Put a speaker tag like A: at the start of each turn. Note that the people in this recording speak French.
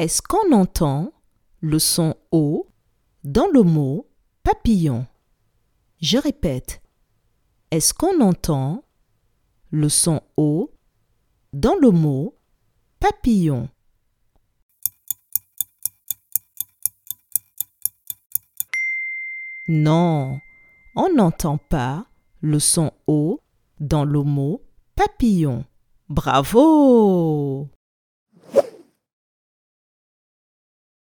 A: Est-ce qu'on entend le son O dans le mot papillon? Je répète. Est-ce qu'on entend le son O dans le mot papillon? Non, on n'entend pas le son O dans le mot papillon. Bravo